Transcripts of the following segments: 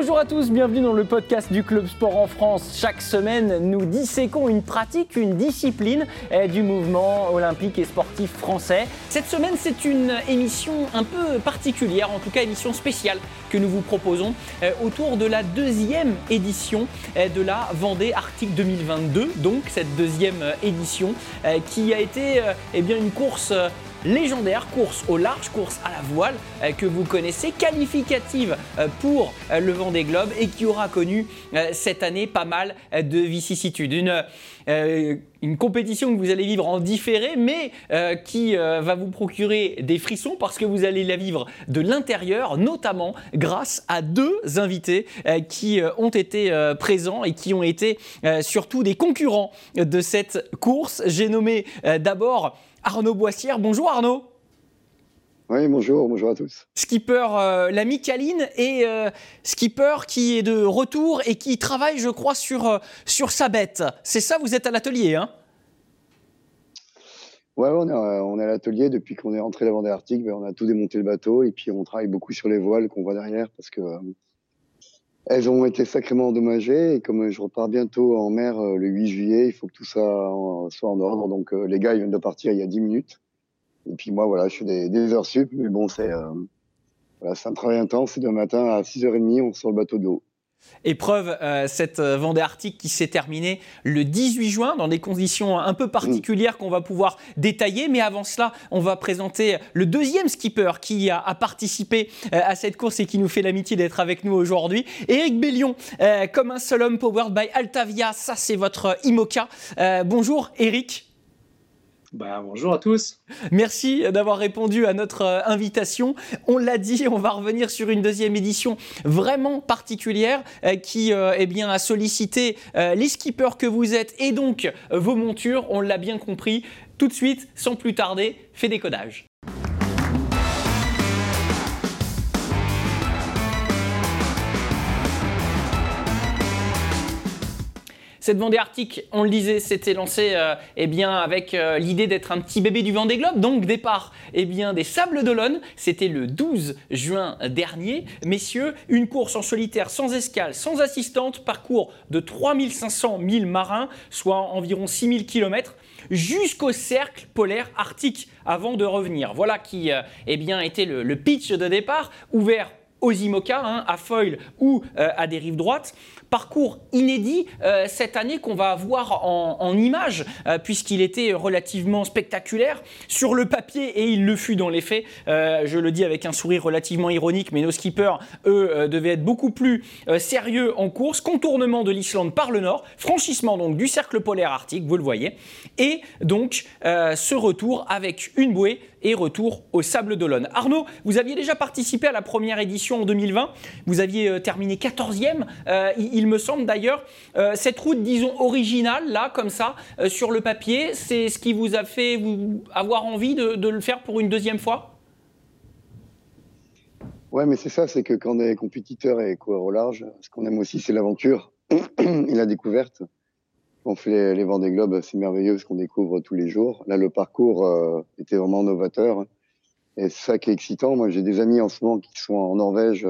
Bonjour à tous, bienvenue dans le podcast du Club Sport en France. Chaque semaine, nous disséquons une pratique, une discipline eh, du mouvement olympique et sportif français. Cette semaine, c'est une émission un peu particulière, en tout cas émission spéciale que nous vous proposons eh, autour de la deuxième édition eh, de la Vendée Arctique 2022. Donc cette deuxième édition qui a été eh bien, une course légendaire, course au large, course à la voile euh, que vous connaissez, qualificative euh, pour euh, le Vendée Globe et qui aura connu cette année pas mal de vicissitudes. Une, une compétition que vous allez vivre en différé, mais qui va vous procurer des frissons parce que vous allez la vivre de l'intérieur, notamment grâce à deux invités qui ont été présents et qui ont été surtout des concurrents de cette course. J'ai nommé d'abord Arnaud Boissière. Bonjour Arnaud. Oui, bonjour, bonjour à tous. Skipper euh, la Micaline et euh, skipper qui est de retour et qui travaille, je crois, sur, euh, sur sa bête. C'est ça, vous êtes à l'atelier, hein? Ouais, on est, on est à l'atelier depuis qu'on est rentré la Vendée Arctique. Ben, on a tout démonté le bateau et puis on travaille beaucoup sur les voiles qu'on voit derrière parce que elles ont été sacrément endommagées et comme je repars bientôt en mer le 8 juillet, il faut que tout ça soit en ordre. Donc les gars, ils viennent de partir il y a 10 minutes. Et puis moi, voilà, je fais des, des heures sup, mais bon, c'est euh, voilà, un travail intense. C'est demain matin à 6h30, on sort le bateau de l'eau. Épreuve, euh, cette euh, Vendée Arctique qui s'est terminée le 18 juin dans des conditions un peu particulières qu'on va pouvoir détailler. Mais avant cela, on va présenter le deuxième skipper qui a, participé euh, à cette course et qui nous fait l'amitié d'être avec nous aujourd'hui. Éric Bellion, comme un seul homme, powered by Altavia. Ça, c'est votre IMOCA. bonjour, Éric. Bah, bonjour à tous. Merci d'avoir répondu à notre euh, invitation. On l'a dit, on va revenir sur une deuxième édition vraiment particulière euh, qui euh, eh bien, a sollicité les skippers que vous êtes et donc vos montures. On l'a bien compris. Tout de suite, sans plus tarder, fait décodage. Cette Vendée Arctique, on le disait, s'était lancée euh, eh bien, avec euh, l'idée d'être un petit bébé du Vendée Globe. Donc départ eh bien, des Sables d'Olonne, c'était le 12 juin dernier. Messieurs, une course en solitaire sans escale, sans assistante, parcours de 3500 milles marins, soit environ 6000 km jusqu'au cercle polaire arctique avant de revenir. Voilà qui euh, eh bien, était le, pitch de départ, ouvert aux IMOCA, hein, à foil ou à des rives droites parcours inédit euh, cette année qu'on va voir en, images, euh, puisqu'il était relativement spectaculaire sur le papier et il le fut dans les faits. Euh, je le dis avec un sourire relativement ironique, mais nos skippers, eux, devaient être beaucoup plus sérieux en course. Contournement de l'Islande par le nord, franchissement donc du cercle polaire arctique, vous le voyez, et donc ce retour avec une bouée et retour au Sable d'Olonne. Arnaud, vous aviez déjà participé à la première édition en 2020, vous aviez terminé 14e il me semble d'ailleurs, euh, cette route, disons, originale, là, comme ça, euh, sur le papier, c'est ce qui vous a fait avoir envie de, le faire pour une deuxième fois? Ouais, mais c'est ça, c'est que quand on est compétiteur et coureur au large, ce qu'on aime aussi, c'est l'aventure et la découverte. On fait les, les Vendée Globe, c'est merveilleux ce qu'on découvre tous les jours. Là, le parcours euh, était vraiment novateur. Et c'est ça qui est excitant. Moi, j'ai des amis en ce moment qui sont en Norvège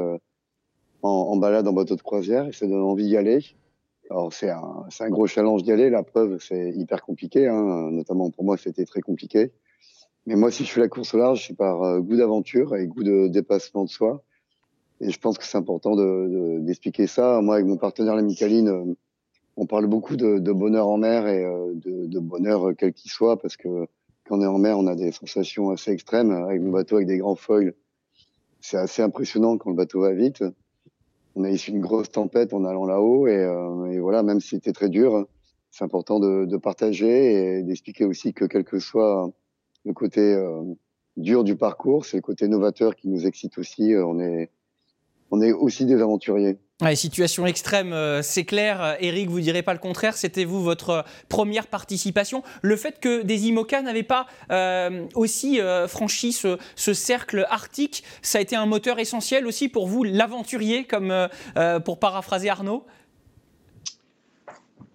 en, balade en bateau de croisière et ça donne envie d'y aller. Alors c'est un, gros challenge d'y aller. La preuve, c'est hyper compliqué, hein. notamment pour moi, c'était très compliqué. Mais moi, si je fais la course au large, c'est par euh, goût d'aventure et goût de dépassement de soi. Et je pense que c'est important d'expliquer de, ça. Moi, avec mon partenaire, la Micaline, euh, on parle beaucoup de, de, bonheur en mer et euh, de, de bonheur quel qu'il soit, parce que quand on est en mer, on a des sensations assez extrêmes. Avec mon bateau, avec des grands foils, c'est assez impressionnant quand le bateau va vite on a eu une grosse tempête en allant là-haut euh, et, voilà, même si c'était très dur, c'est important de, partager et d'expliquer aussi que quel que soit le côté euh, dur du parcours, c'est le côté novateur qui nous excite aussi. Euh, on est, on est aussi des aventuriers. Ouais, situation extrême, euh, c'est clair. Eric, vous direz pas le contraire. C'était vous votre première participation. Le fait que des IMOCA n'avaient pas euh, aussi euh, franchi ce, cercle arctique, ça a été un moteur essentiel aussi pour vous, l'aventurier, comme pour paraphraser Arnaud?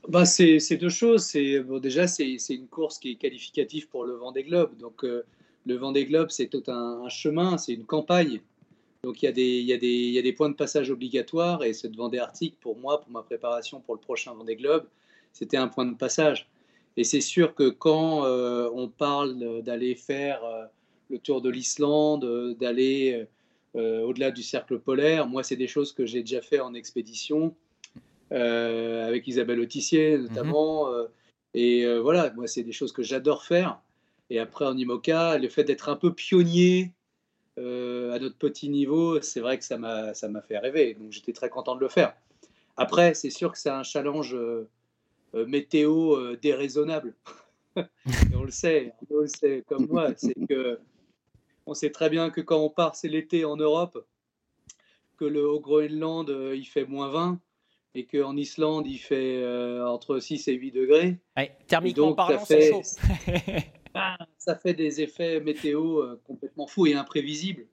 Bah, c'est deux choses. C'est déjà c'est une course qui est qualificative pour le Vendée Globe. Donc le Vendée Globe, c'est tout un chemin, c'est une campagne Donc il y, a des, il, y a des, il y a des points de passage obligatoires et cette Vendée Arctique, pour moi, pour ma préparation pour le prochain Vendée Globe, c'était un point de passage. Et c'est sûr que quand euh, on parle d'aller faire euh, le tour de l'Islande, euh, d'aller au-delà du cercle polaire, moi, c'est des choses que j'ai déjà fait en expédition, avec Isabelle Autissier notamment. Mhm. et voilà, moi, c'est des choses que j'adore faire. Et après, en IMOCA, le fait d'être un peu pionnier à notre petit niveau, c'est vrai que ça m'a fait rêver. Donc, j'étais très content de le faire. Après, c'est sûr que c'est un challenge euh, météo euh, déraisonnable. on le sait, on le sait comme moi, c'est que on sait très bien que quand on part, c'est l'été en Europe, que le au Groenland, euh, il fait moins 20 et qu'en Islande, il fait entre 6 et 8 degrés. thermiquement parlant, c'est chaud. Ça fait des effets météo complètement fous et imprévisibles.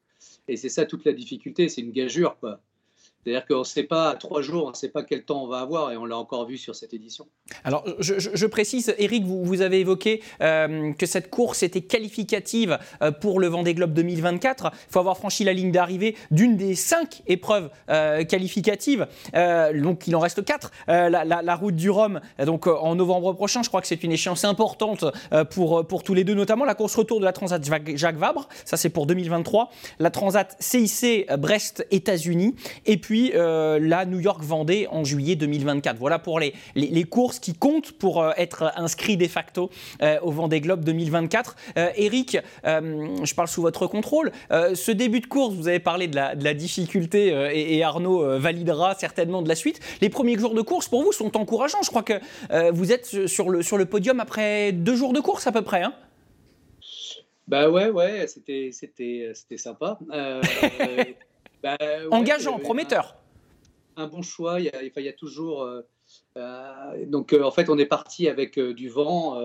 Et c'est ça toute la difficulté, c'est une gageure. Quoi. C'est-à-dire qu'on ne sait pas, à trois jours, on ne sait pas quel temps on va avoir et on l'a encore vu sur cette édition. Alors, je, précise, Eric, vous, avez évoqué euh, que cette course était qualificative euh, pour le Vendée Globe 2024. Il faut avoir franchi la ligne d'arrivée d'une des cinq épreuves euh, qualificatives. donc, il en reste quatre. La, route du Rhum, donc en novembre prochain, je crois que c'est une échéance importante pour, pour tous les deux, notamment la course retour de la Transat Jacques Vabre. Ça, c'est pour 2023. La Transat CIC Brest-États-Unis. Et puis, puis euh, la New York Vendée en juillet 2024. Voilà pour les, les, courses qui comptent pour euh, être inscrits de facto euh, au Vendée Globe 2024. Eric, je parle sous votre contrôle. ce début de course, vous avez parlé de la, de la difficulté et, Arnaud validera certainement de la suite. Les premiers jours de course pour vous sont encourageants. Je crois que vous êtes sur le, sur le podium après deux jours de course à peu près. Hein? Bah ouais, ouais, c'était, c'était, c'était sympa. Bah, Engageant, prometteur. Un, bon choix. Il y a, toujours. Euh, euh, donc, euh, en fait, on est parti avec du vent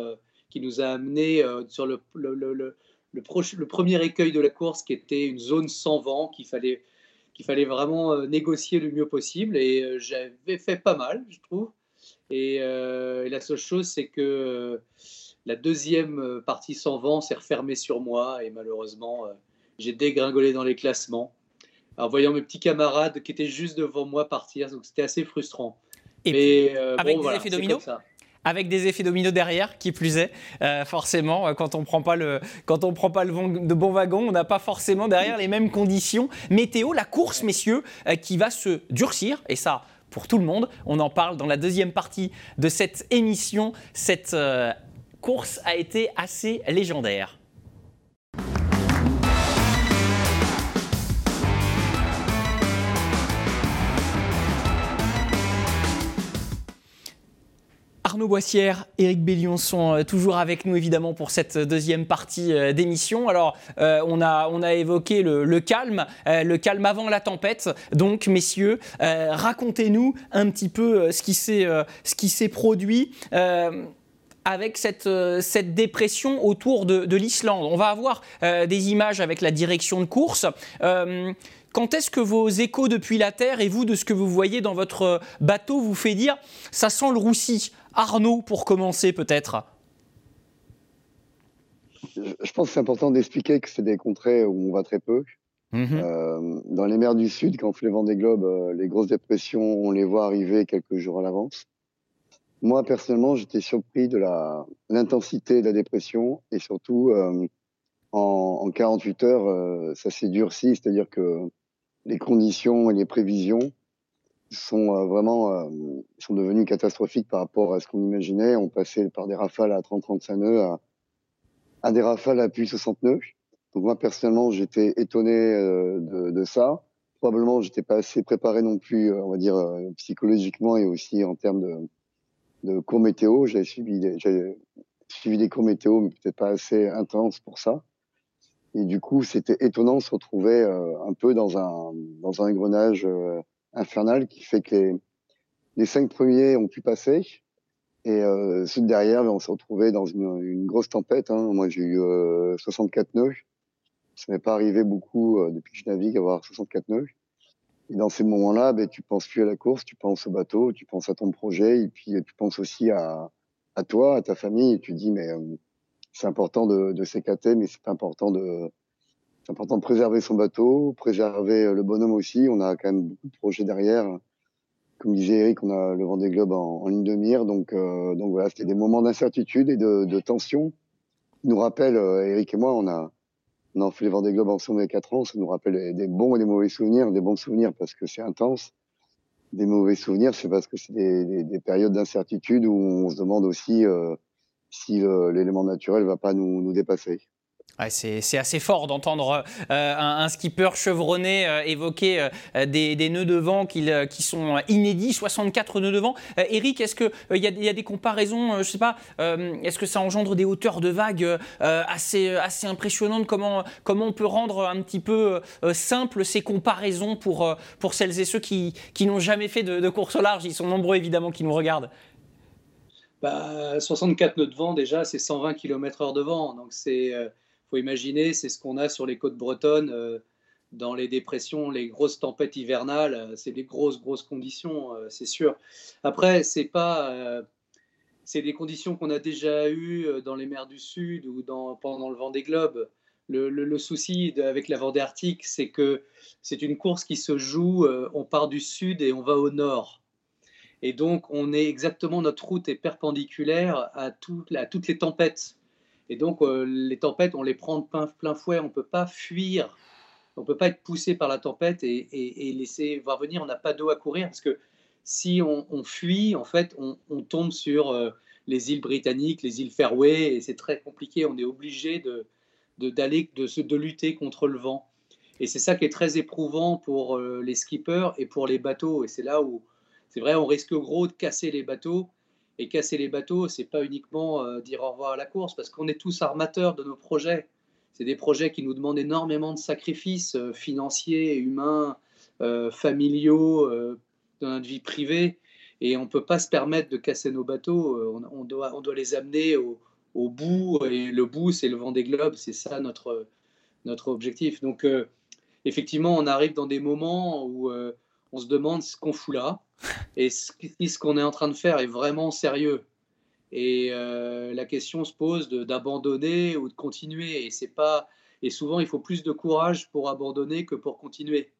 qui nous a amené sur le, le, le, le, premier écueil de la course, qui était une zone sans vent qu'il fallait, qu'il fallait vraiment négocier le mieux possible. Et j'avais fait pas mal, je trouve. Et, et la seule chose, c'est que la deuxième partie sans vent s'est refermée sur moi et malheureusement, j'ai dégringolé dans les classements en voyant mes petits camarades qui étaient juste devant moi partir. Donc c'était assez frustrant. Et euh, avec des effets dominos avec des effets dominos derrière, qui plus est, euh, forcément, euh, quand on prend pas le, quand on prend pas le de bon wagon, on n'a pas forcément derrière les mêmes conditions. Météo, la course, messieurs, qui va se durcir, et ça, pour tout le monde, on en parle dans la deuxième partie de cette émission. Cette course a été assez légendaire. Boissière, Éric Bellion sont euh, toujours avec nous évidemment pour cette deuxième partie euh, d'émission. Alors, euh, on, a, on a évoqué le, calme, le calme avant la tempête. Donc, messieurs, racontez-nous un petit peu ce qui s'est produit avec cette, cette, dépression autour de, de l'Islande. On va avoir des images avec la direction de course. quand est-ce que vos échos depuis la Terre et vous, de ce que vous voyez dans votre bateau, vous fait dire ça sent le roussi? Arnaud, pour commencer peut-être Je pense que c'est important d'expliquer que c'est des contrées où on va très peu. Mhm. Euh, dans les mers du Sud, quand on fait les Vendée Globe, euh, les grosses dépressions, on les voit arriver quelques jours à l'avance. Moi, personnellement, j'étais surpris de l'intensité de la dépression et surtout, euh, en, en, 48 heures, ça s'est durci, c'est-à-dire que les conditions et les prévisions sont euh, vraiment euh, sont devenus catastrophiques par rapport à ce qu'on imaginait. On passait par des rafales à 30-35 nœuds à, des rafales à plus 60 nœuds. Donc moi personnellement, j'étais étonné euh, de, de, ça. Probablement, j'étais pas assez préparé non plus, on va dire psychologiquement et aussi en termes de, de cours météo. J'avais suivi des, suivi cours météo, mais peut-être pas assez intenses pour ça. Et du coup, c'était étonnant de se retrouver un peu dans un dans un engrenage infernal qui fait que les, cinq premiers ont pu passer. Et euh, ceux derrière, ben, on s'est retrouvé dans une, grosse tempête. Hein. Moi, j'ai eu euh, 64 nœuds. Ça m'est pas arrivé beaucoup euh, depuis que je navigue avoir 64 nœuds. Et dans ces moments-là, ben, tu penses plus à la course, tu penses au bateau, tu penses à ton projet, et puis tu penses aussi à, toi, à ta famille. Et tu dis, mais euh, c'est important de, de mais c'est pas important de, c'est important de préserver son bateau, préserver le bonhomme aussi. On a quand même beaucoup de projets derrière. Comme disait Eric, on a le Vendée Globe en, en ligne de mire. Donc, donc voilà, c'était des moments d'incertitude et de, de tension. Il nous rappelle, Eric et moi, on a, on a fait les Vendée Globe ensemble il y a 4 ans. Ça nous rappelle des bons et des mauvais souvenirs. Des bons souvenirs parce que c'est intense des mauvais souvenirs, c'est parce que c'est des, périodes d'incertitude où on se demande aussi euh, si l'élément naturel va pas nous, nous dépasser c'est assez fort d'entendre euh, un, skipper chevronné euh, évoquer euh, des, nœuds de vent qui, sont inédits, 64 nœuds de vent. Eric, est-ce qu'il y, a des comparaisons, je sais pas, est-ce que ça engendre des hauteurs de vagues assez, impressionnantes? Comment, on peut rendre un petit peu simple ces comparaisons pour, pour celles et ceux qui, n'ont jamais fait de, course au large? Ils sont nombreux évidemment qui nous regardent. 64 bah, nœuds de vent déjà, c'est 120 km/h de vent, donc c'est faut imaginer, c'est ce qu'on a sur les côtes bretonnes, euh, dans les dépressions, les grosses tempêtes hivernales, euh, c'est des grosses, grosses conditions, euh, c'est sûr. Après, c'est pas. c'est des conditions qu'on a déjà eues dans les mers du Sud ou dans, pendant le vent des globes. Le, souci avec la Vendée Arctique, c'est que c'est une course qui se joue, on part du sud et on va au nord. Et donc, on est exactement, notre route est perpendiculaire à toutes les tempêtes. Et donc, euh, les tempêtes, on les prend de plein, plein fouet. On ne peut pas fuir. On ne peut pas être poussé par la tempête et, laisser voir venir. On n'a pas d'eau à courir parce que si on, fuit, en fait, on, tombe sur euh, les îles britanniques, les îles Fairway, et c'est très compliqué. On est obligé de, de, de, lutter contre le vent. Et c'est ça qui est très éprouvant pour euh, les skippers et pour les bateaux. Et c'est là où, c'est vrai, on risque gros de casser les bateaux et casser les bateaux, c'est pas uniquement euh, dire au revoir à la course, parce qu'on est tous armateurs de nos projets. C'est des projets qui nous demandent énormément de sacrifices euh, financiers, humains, euh, familiaux, dans notre vie privée. Et on ne peut pas se permettre de casser nos bateaux. On, doit, on doit les amener au, au, bout. Et le bout, c'est le vent des globes. C'est ça notre, notre objectif. Donc, effectivement, on arrive dans des moments où on se demande ce qu'on fout là et ce, ce qu'on est en train de faire est vraiment sérieux. Et euh, la question se pose d'abandonner ou de continuer. Et c'est pas et souvent il faut plus de courage pour abandonner que pour continuer.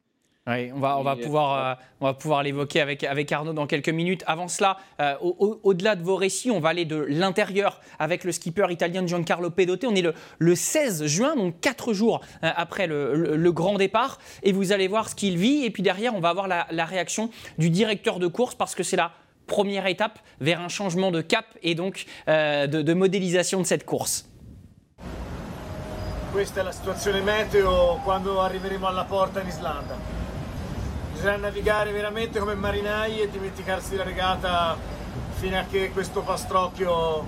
Oui, on va, on va pouvoir, euh, on va pouvoir l'évoquer avec, avec Arnaud dans quelques minutes. Avant cela, euh, au-delà de vos récits, on va aller de l'intérieur avec le skipper italien Giancarlo Pedote. On est le, le 16 juin, donc quatre jours euh, après le, le, grand départ. Et vous allez voir ce qu'il vit. Et puis derrière, on va avoir la, la réaction du directeur de course parce que c'est la première étape vers un changement de cap et donc de, de modélisation de cette course. Questa è la situazione meteo quando arriveremo alla porta in Islanda. Bisogna navigare veramente come marinai e dimenticarsi la regata fino a che questo pastrocchio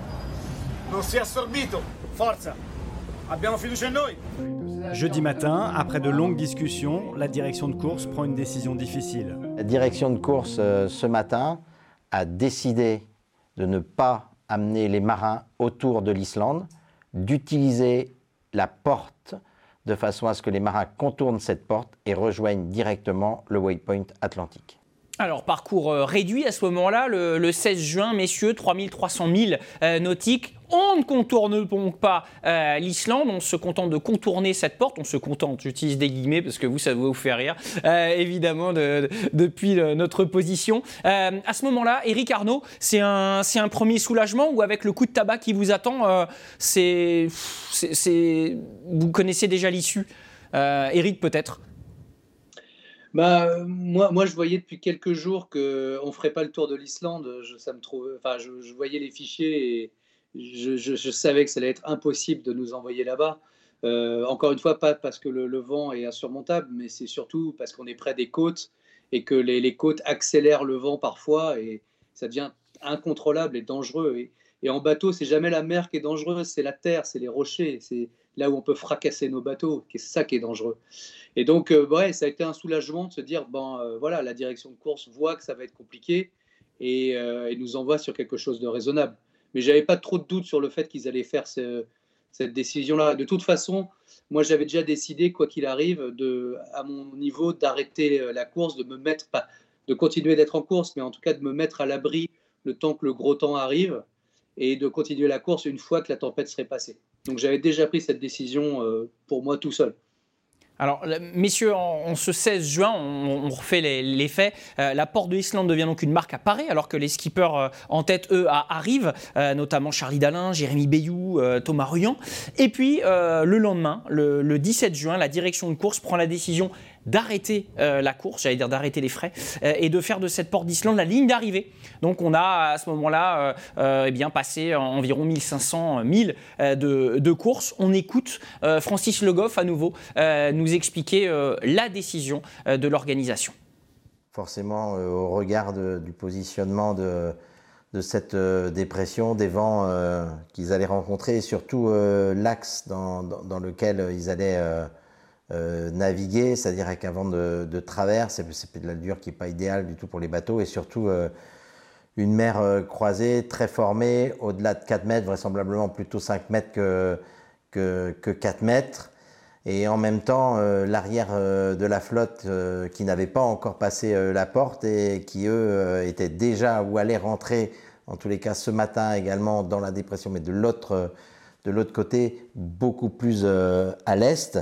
non sia assorbito. Forza, abbiamo fiducia in noi. Jeudi matin, après de longues discussions, la direction de course prend une décision difficile. La direction de course euh, ce matin a décidé de ne pas amener les marins autour de l'Islande, d'utiliser la porte de façon à ce que les marins contournent cette porte et rejoignent directement le waypoint atlantique. Alors, parcours euh, réduit à ce moment-là, le, 16 juin, messieurs, 3300 milles euh, nautiques. On ne contourne donc pas euh, l'Islande, on se contente de contourner cette porte. On se contente, j'utilise des guillemets parce que vous, ça vous faire rire, évidemment, depuis notre position. à ce moment-là, Eric Arnaud, c'est un, un premier soulagement ou avec le coup de tabac qui vous attend, c'est, vous connaissez déjà l'issue Eric, peut-être? Bah, moi, moi, je voyais depuis quelques jours qu'on ne ferait pas le tour de l'Islande. Je, ça me trouve, enfin, je, voyais les fichiers et je, savais que ça allait être impossible de nous envoyer là-bas. Euh, encore une fois, pas parce que le, vent est insurmontable, mais c'est surtout parce qu'on est près des côtes et que les, côtes accélèrent le vent parfois et ça devient incontrôlable et dangereux. Et, et en bateau, c'est jamais la mer qui est dangereuse, c'est la terre, c'est les rochers, c'est là où on peut fracasser nos bateaux, c'est ça qui est dangereux. Et donc, euh, ouais, ça a été un soulagement de se dire, bon, euh, voilà, la direction de course voit que ça va être compliqué et, euh, nous envoie sur quelque chose de raisonnable. Mais j'avais pas trop de doute sur le fait qu'ils allaient faire cette décision-là. De toute façon, moi, j'avais déjà décidé, quoi qu'il arrive, à mon niveau, d'arrêter la course, de me mettre, pas de continuer d'être en course, mais en tout cas de me mettre à l'abri le temps que le gros temps arrive et de continuer la course une fois que la tempête serait passée. Donc j'avais déjà pris cette décision pour moi tout seul. Alors, messieurs, en, ce 16 juin, on, refait les, faits. Euh, la porte de l'Islande devient donc une marque à Paris, alors que les skippers euh, en tête, eux, arrivent, euh, notamment Charlie Dalin, Jérémy Bayou, Thomas Ruyant. Et puis, le lendemain, le, le 17 juin, la direction de course prend la décision d'arrêter euh, la course, j'allais dire d'arrêter les frais, euh, et de faire de cette porte d'Islande la ligne d'arrivée. Donc on a à ce moment-là euh, eh passé environ 1500 1000 de, de courses. On écoute Francis Le Goff à nouveau nous expliquer la décision de l'organisation. Forcément, au regard du positionnement de, de cette dépression, des vents qu'ils allaient rencontrer et surtout l'axe dans, dans, lequel ils allaient euh, naviguer, c'est-à-dire avec un vent de, de travers, c'est de l'allure qui n'est pas idéale du tout pour les bateaux, et surtout euh, une mer euh, croisée très formée, au-delà de 4 mètres, vraisemblablement plutôt 5 mètres que, que, que 4 mètres, et en même temps l'arrière de la flotte qui n'avait pas encore passé la porte et qui eux étaient déjà ou allaient rentrer, en tous les cas ce matin également dans la dépression, mais de l'autre côté, beaucoup plus à l'est.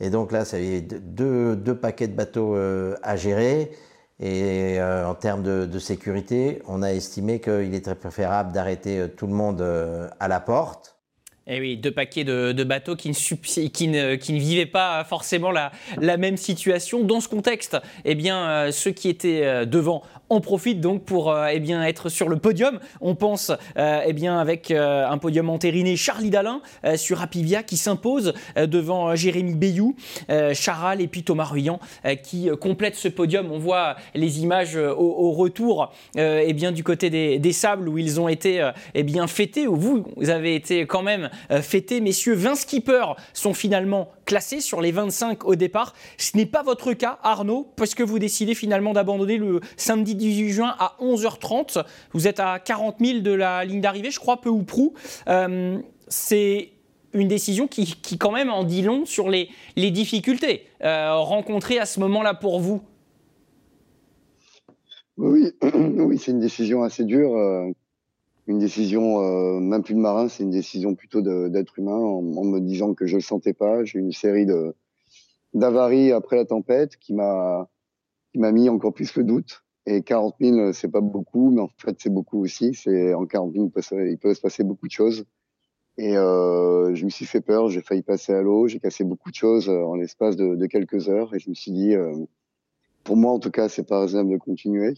Et donc là, c'est deux, deux, paquets de bateaux euh, à gérer. Et euh, en termes de, sécurité, on a estimé qu'il était préférable d'arrêter euh, tout le monde à la porte. Et eh oui, deux paquets de, bateaux qui ne, vivaient pas forcément la, même situation. Dans ce contexte, eh bien, ceux qui étaient devant on profite donc pour euh, eh être sur le podium. On pense euh, eh bien, avec euh, un podium entériné Charlie Dalin sur Apivia qui s'impose devant Jérémy Bayou, Charal et puis Thomas Ruyant qui complètent ce podium. On voit les images au, retour eh bien, du côté des, sables où ils ont été eh bien, fêtés, où vous avez été quand même fêtés. Messieurs, 20 skippers sont finalement classés sur les 25 au départ. Ce n'est pas votre cas, Arnaud, parce que vous décidez finalement d'abandonner le samedi 18 juin à 11h30. Vous êtes à 40 000 de la ligne d'arrivée, je crois, peu ou prou. Euh, c'est une décision qui, quand même en dit long sur les, les difficultés euh, rencontrées à ce moment-là pour vous. Oui, oui c'est une décision assez dure. Euh, une décision, même plus de marin, c'est une décision plutôt d'être humain en, me disant que je le sentais pas. J'ai eu une série d'avaries après la tempête qui m'a mis encore plus le doute. Et 40 000, c'est pas beaucoup, mais en fait, c'est beaucoup aussi. C'est en 40 000, il peut, se passer beaucoup de choses. Et euh, je me suis fait peur, j'ai failli passer à l'eau, j'ai cassé beaucoup de choses euh, en l'espace de, quelques heures. Et je me suis dit, euh, pour moi en tout cas, c'est pas raisonnable de continuer.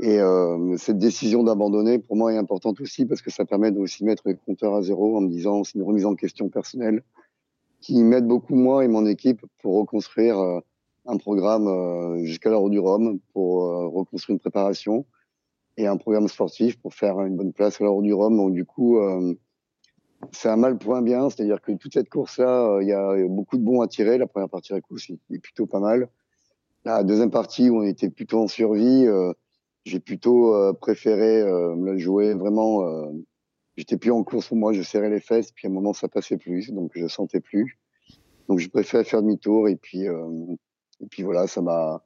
Et euh, cette décision d'abandonner, pour moi, est importante aussi parce que ça permet de aussi mettre les compteurs à zéro en me disant, c'est une remise en question personnelle qui m'aide beaucoup moi et mon équipe pour reconstruire euh, un programme euh, jusqu'à l'heure du Rhum pour euh, reconstruire une préparation et un programme sportif pour faire une bonne place à l'heure du Rhum. Donc du coup, c'est un mal point bien, c'est-à-dire que toute cette course-là, il y a beaucoup de bons à tirer. La première partie la course est plutôt pas mal. La deuxième partie où on était plutôt en survie, j'ai plutôt préféré me la jouer vraiment. J'étais plus en course pour moi, je serrais les fesses, puis à un moment ça passait plus, donc je sentais plus. Donc je préfère faire demi-tour et puis et puis voilà, ça m'a.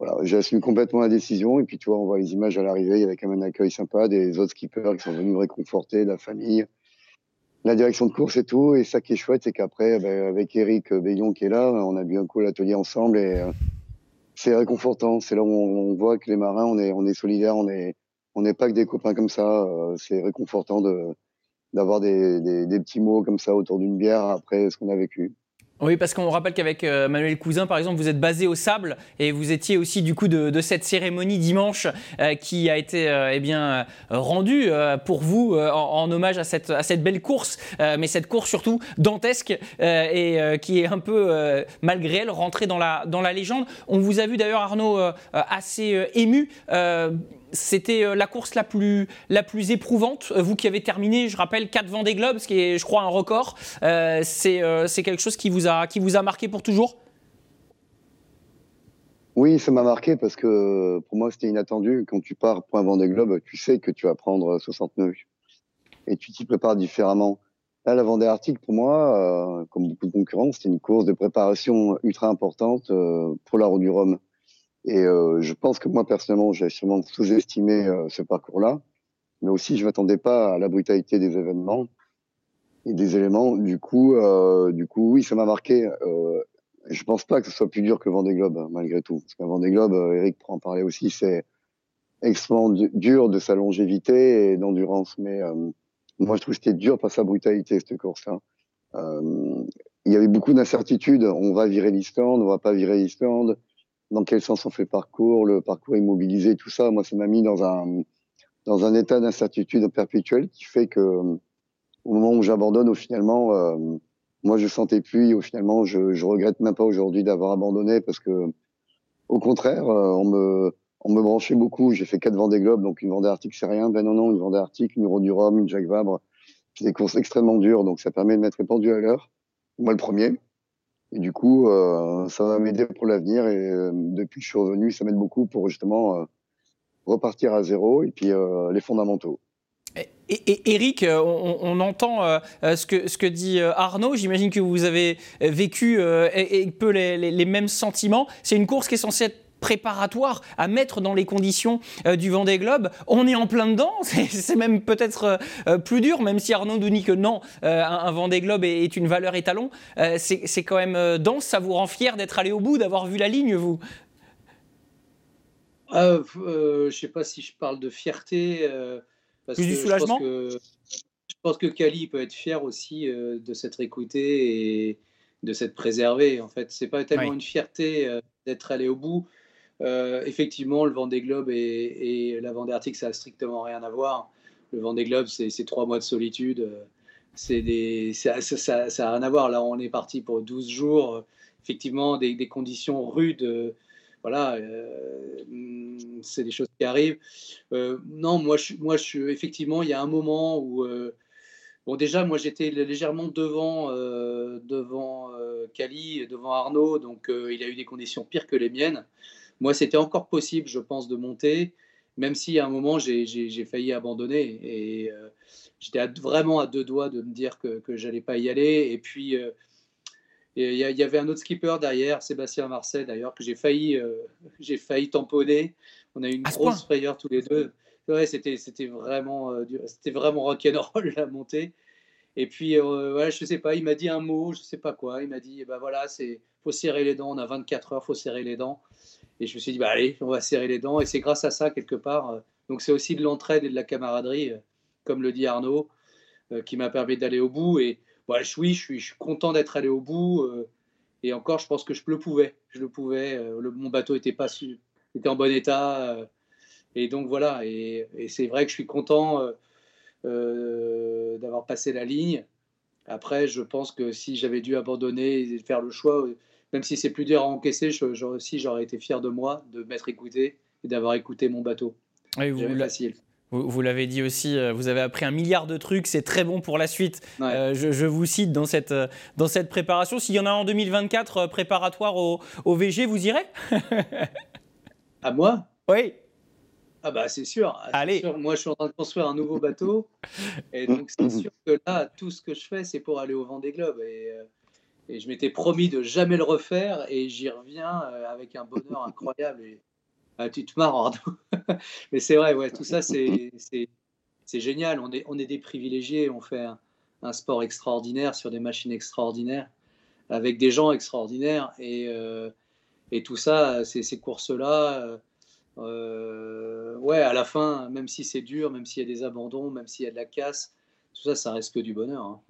Voilà, j'ai assumé complètement la décision. Et puis tu vois, on voit les images à l'arrivée. Il y avait quand même un accueil sympa des autres skippers qui sont venus me réconforter, la famille, la direction de course et tout. Et ça qui est chouette, c'est qu'après, ben, avec Eric Bayon qui est là, on a bu un coup l'atelier ensemble et euh, c'est réconfortant. C'est là où on, voit que les marins, on est, on est solidaires, on est, on n'est pas que des copains comme ça. Euh, c'est réconfortant de d'avoir des, des petits mots comme ça autour d'une bière après ce qu'on a vécu. Oui, parce qu'on rappelle qu'avec euh, Manuel Cousin, par exemple, vous êtes basé au Sable et vous étiez aussi du coup de, cette cérémonie dimanche euh, qui a été euh, eh bien rendue pour vous en, hommage à cette, à cette belle course, mais cette course surtout dantesque et qui est un peu malgré elle rentrée dans la dans la légende. On vous a vu d'ailleurs Arnaud assez ému c'était euh, la course la plus, la plus éprouvante. Euh, vous qui avez terminé, je rappelle, 4 Vendée Globes, ce qui est, je crois, un record. Euh, c'est quelque chose qui vous, a, qui vous a marqué pour toujours? Oui, ça m'a marqué parce que pour moi, c'était inattendu. Quand tu pars pour un Vendée Globe, tu sais que tu vas prendre 69 et tu t'y prépares différemment. Là, la Vendée Arctique, pour moi, comme beaucoup de concurrents, c'était une course de préparation ultra importante pour la Route du Rhum. Et euh, je pense que moi, personnellement, j'ai sûrement sous-estimé euh, ce parcours-là. Mais aussi, je m'attendais pas à la brutalité des événements et des éléments. Du coup, euh, du coup oui, ça m'a marqué. je pense pas que ce soit plus dur que Vendée Globe, hein, malgré tout. Parce qu'un Vendée Globe, euh, Eric pourra en parler aussi, c'est extrêmement dur de sa longévité et d'endurance. Mais euh, moi, je trouve que c'était dur par sa brutalité, cette course-là. Euh, il y avait beaucoup d'incertitudes. On va virer l'Islande, on va pas virer l'Islande. Dans quel sens on fait le parcours, le parcours immobilisé, tout ça. Moi, ça m'a mis dans un, dans un état d'incertitude perpétuelle qui fait que, au moment où j'abandonne, au finalement, moi, je sentais plus. Et, finalement, je, je regrette même pas aujourd'hui d'avoir abandonné parce que, au contraire, euh, on me, on me branchait beaucoup. J'ai fait quatre Vendée Globe, donc une Vendée Arctique, c'est rien. Ben non, non, une Vendée Arctique, une Euro du Rhum, une Jacques Vabre. C'est des courses extrêmement dures, donc ça permet de mettre répandu à l'heure. Moi, le premier. Et du coup, euh, ça va m'aider pour l'avenir. Et euh, depuis que je suis revenu, ça m'aide beaucoup pour justement euh, repartir à zéro et puis les fondamentaux. Et, Eric, on, entend ce, que, ce que dit Arnaud. J'imagine que vous avez vécu un peu les, mêmes sentiments. C'est une course qui est censée être préparatoire à mettre dans les conditions du Vendée Globe. On est en plein dedans, c'est même peut-être plus dur, même si Arnaud nous dit que non, un, Vendée Globe est, une valeur étalon. c'est quand même dense, ça vous rend fier d'être allé au bout, d'avoir vu la ligne, vous? Je ne sais pas si je parle de fierté. Plus du soulagement? je pense, que, Kali peut être fier aussi euh, de s'être écouté et de s'être préservé. En fait, c'est pas tellement une fierté euh, d'être allé au bout. Euh, effectivement, le Vendée Globe et, et la Vendée Arctique, ça a strictement rien à voir. Le Vendée Globe, c'est trois mois de solitude. Des, ça n'a rien à voir. Là, on est parti pour 12 jours. Effectivement, des, conditions rudes voilà, euh, c'est des choses qui arrivent. Euh, non, moi, moi, je, effectivement, il y a un moment où, euh, bon, déjà, moi, j'étais légèrement devant, devant Cali, devant Arnaud, donc il a eu des conditions pires que les miennes. Moi, c'était encore possible, je pense, de monter, même si à un moment, j'ai failli abandonner et j'étais vraiment à deux doigts de me dire que, que j'allais pas y aller. Et puis, il y, avait un autre skipper derrière, Sébastien Marseille d'ailleurs, que j'ai failli, euh, j'ai failli tamponner. On a eu une grosse frayeur tous les deux. Ouais, c'était, vraiment, euh, c'était vraiment rock'n'roll la montée. Et puis, euh, voilà, je sais pas, il m'a dit un mot, je sais pas quoi. Il m'a dit, eh ben voilà, c'est, faut serrer les dents. On a 24 heures, faut serrer les dents. Et je me suis dit, bah allez, on va serrer les dents. Et c'est grâce à ça quelque part. donc c'est aussi de l'entraide et de la camaraderie, comme le dit Arnaud, qui m'a permis d'aller au bout. Et oui, je suis, je suis content d'être allé au bout. Euh, et encore, je pense que je le pouvais. Je le pouvais. Euh, mon bateau était pas était en bon état. Euh, et donc voilà. Et, c'est vrai que je suis content d'avoir passé la ligne. Après, je pense que si j'avais dû abandonner et faire le choix, même si c'est plus dur à encaisser, aussi j'aurais été fier de moi de m'être écouté et d'avoir écouté mon bateau. Oui, vous, facile. Vous, l'avez dit aussi, euh, vous avez appris un milliard de trucs, c'est très bon pour la suite. Euh, je, vous cite dans cette, euh, dans cette préparation. S'il y en a en 2024 préparatoire au, au, VG, vous irez? À moi? Oui. Ah bah c'est sûr. Allez. Moi je suis en train de construire un nouveau bateau et donc c'est sûr que là tout ce que je fais c'est pour aller au Vendée Globe et, et je m'étais promis de jamais le refaire et j'y reviens avec un bonheur incroyable et ah, tu te marres, Mais c'est vrai, ouais, tout ça, c'est génial. On est, on est des privilégiés. On fait un, sport extraordinaire sur des machines extraordinaires, avec des gens extraordinaires. Et, euh, et tout ça, ces, ces courses-là, euh, ouais, à la fin, même si c'est dur, même s'il y a des abandons, même s'il y a de la casse, tout ça, ça reste que du bonheur. Hein.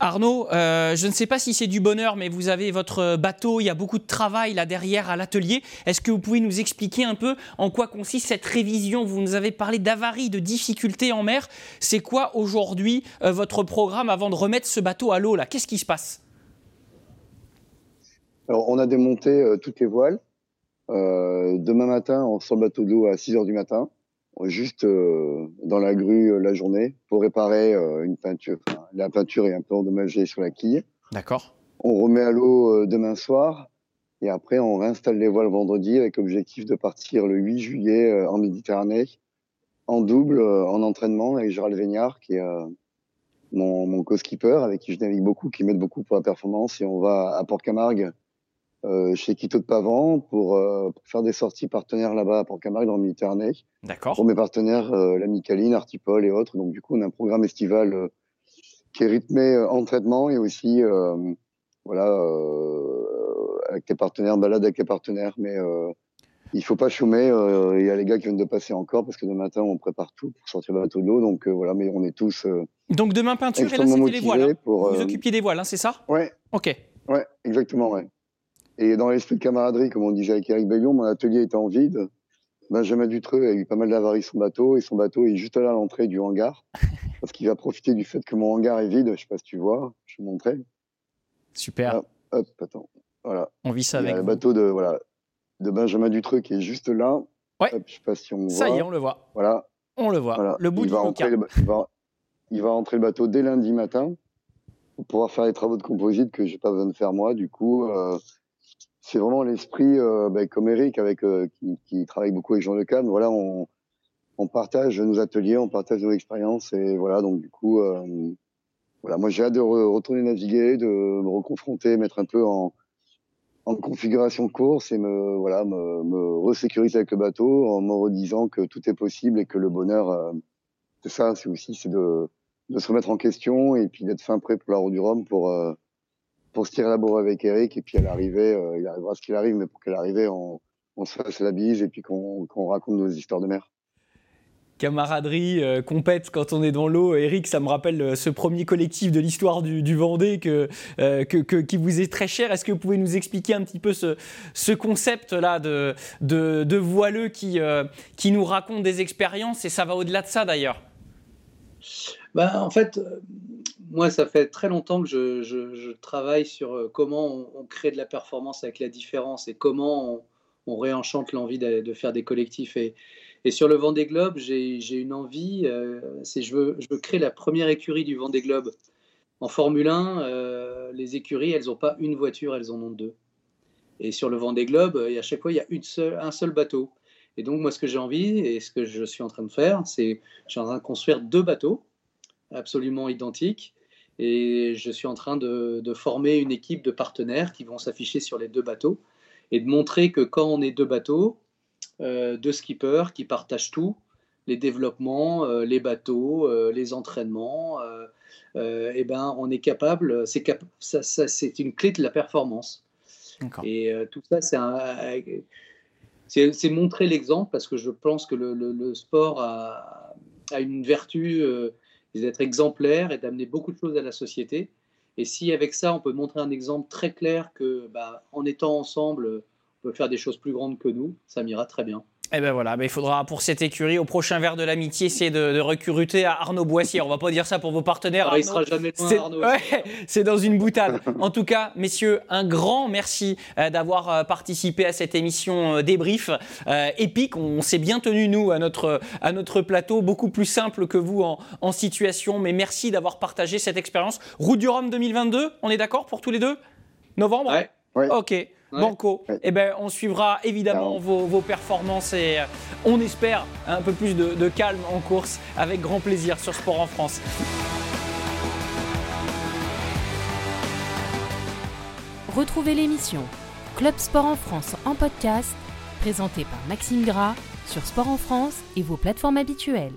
Arnaud, euh, je ne sais pas si c'est du bonheur, mais vous avez votre bateau, il y a beaucoup de travail là derrière à l'atelier. Est-ce que vous pouvez nous expliquer un peu en quoi consiste cette révision? Vous nous avez parlé d'avaries, de difficultés en mer. C'est quoi aujourd'hui euh, votre programme avant de remettre ce bateau à l'eau là? Qu'est-ce qui se passe? Alors, on a démonté euh, toutes les voiles. Demain matin, on sort le bateau de l'eau à 6 h du matin juste euh, dans la grue euh, la journée pour réparer euh, une peinture. la peinture est un peu endommagée sur la quille. D'accord. On remet à l'eau demain soir et après on réinstalle les voiles vendredi avec l'objectif de partir le 8 juillet en Méditerranée en double en entraînement avec Gérald Vignard qui est mon, mon co-skipper avec qui je navigue beaucoup, qui m'aide beaucoup pour la performance et on va à Port-Camargue euh, chez Quito de Pavan pour, euh, pour, faire des sorties partenaires là-bas à Port-Camargue dans le Méditerranée. D'accord. Pour mes partenaires, euh, l'ami Caline, Artipol et autres. Donc du coup, on a un programme estival qui est rythmé en traitement et aussi voilà avec tes partenaires, balade avec tes partenaires, mais il faut pas chômer. Il y a les gars qui viennent de passer encore parce que demain matin on prépare tout pour sortir le bateau de l'eau, donc voilà. Mais on est tous Donc demain peinture et là c'était les voiles. hein. pour. Vous occupiez des voiles, hein, c'est ça? Ouais, Ok. ouais, exactement, ouais. Et dans l'esprit de camaraderie, comme on disait avec Eric Bellion, mon atelier était en vide. Benjamin Dutreux a eu pas mal d'avaries son bateau et son bateau est juste là à l'entrée du hangar parce qu'il va profiter du fait que mon hangar est vide. Je sais pas si tu vois, je vais te montrer. Super. Ah. Hop, attends. Voilà. On vit ça Il y a avec le bateau de, voilà, de Benjamin Dutreux qui est juste là. Ouais. Hop, je sais pas si on Ça voit. y est, on le voit. Voilà. On le voit. voilà. Le bout il du va, rentrer local. le, il, va, il va rentrer le bateau dès lundi matin pour pouvoir faire les travaux de composite que j'ai pas besoin de faire moi. Du coup, euh, c'est vraiment l'esprit, euh, ben, comme Eric, avec, euh, qui, travaille beaucoup avec Jean Le Cam. Voilà, on, partage nos ateliers, on partage nos expériences. Et voilà, donc du coup, euh, voilà, moi j'ai hâte de re- retourner naviguer, de me reconfronter, mettre un peu en, en configuration course et me, voilà, me, resécuriser avec le bateau en me redisant que tout est possible et que le bonheur, euh, c'est ça, c'est aussi c'est de, de se remettre en question et puis d'être fin prêt pour la roue du Rhum pour, pour se tirer la bourre avec Eric et puis à l'arrivée, euh, il arrivera ce qu'il arrive, mais pour qu'à l'arrivée, on, se fasse la bise et puis qu'on qu'on raconte nos histoires de mer. camaraderie, euh, compète quand on est dans l'eau. Eric, ça me rappelle euh, ce premier collectif de l'histoire du, Vendée euh, que, que- qui vous est très cher. Est-ce que vous pouvez nous expliquer un petit peu ce, ce concept-là de, de, de voileux qui, qui nous raconte des expériences et ça va au-delà de ça d'ailleurs? Bah, en fait, euh, moi, ça fait très longtemps que je, travaille sur euh, comment on, crée de la performance avec la différence et comment on, réenchante l'envie de, faire des collectifs. Et, sur le Vendée Globe, j'ai une envie, euh, c'est je veux, je veux créer la première écurie du Vendée Globe. En Formule 1, euh, les écuries, elles n'ont pas une voiture, elles en ont deux. Et sur le Vendée Globe, à chaque fois, il y a une seule, un seul bateau. Et donc, moi, ce que j'ai envie et ce que je suis en train de faire, c'est je suis en train de construire deux bateaux absolument identiques. Et je suis en train de, de former une équipe de partenaires qui vont s'afficher sur les deux bateaux et de montrer que quand on est deux bateaux, euh, deux skippers qui partagent tout, les développements, euh, les bateaux, euh, les entraînements, euh, eh ben, on est capable, c'est cap- ça, ça, c'est une clé de la performance. Et tout ça, c'est montrer l'exemple parce que je pense que le, le- le sport a, a une vertu d'être exemplaire et d'amener beaucoup de choses à la société. Et si avec ça, on peut montrer un exemple très clair que, bah, en étant ensemble, on peut faire des choses plus grandes que nous, ça m'ira très bien. Eh ben voilà, ben il faudra pour cette écurie, au prochain verre de l'amitié, essayer de, de recruter à Arnaud Boissier. On va pas dire ça pour vos partenaires. Alors, il Arnaud. sera jamais loin, C'est Arnaud. ouais, c'est dans une boutade. En tout cas, messieurs, un grand merci euh, d'avoir euh, participé à cette émission euh, débrief euh, épique. On, s'est bien tenu nous à notre à notre plateau, beaucoup plus simple que vous en, en situation. Mais merci d'avoir partagé cette expérience. Route du Rhum 2022, on est d'accord pour tous les deux? Novembre? Ouais. Ouais. Ok. Banco. Ouais. Eh ben, on suivra évidemment vos, vos performances et euh, on espère un peu plus de, de calme en course avec grand plaisir sur Sport en France. Retrouvez l'émission Club Sport en France en podcast, présentée par Maxime Gras sur Sport en France et vos plateformes habituelles.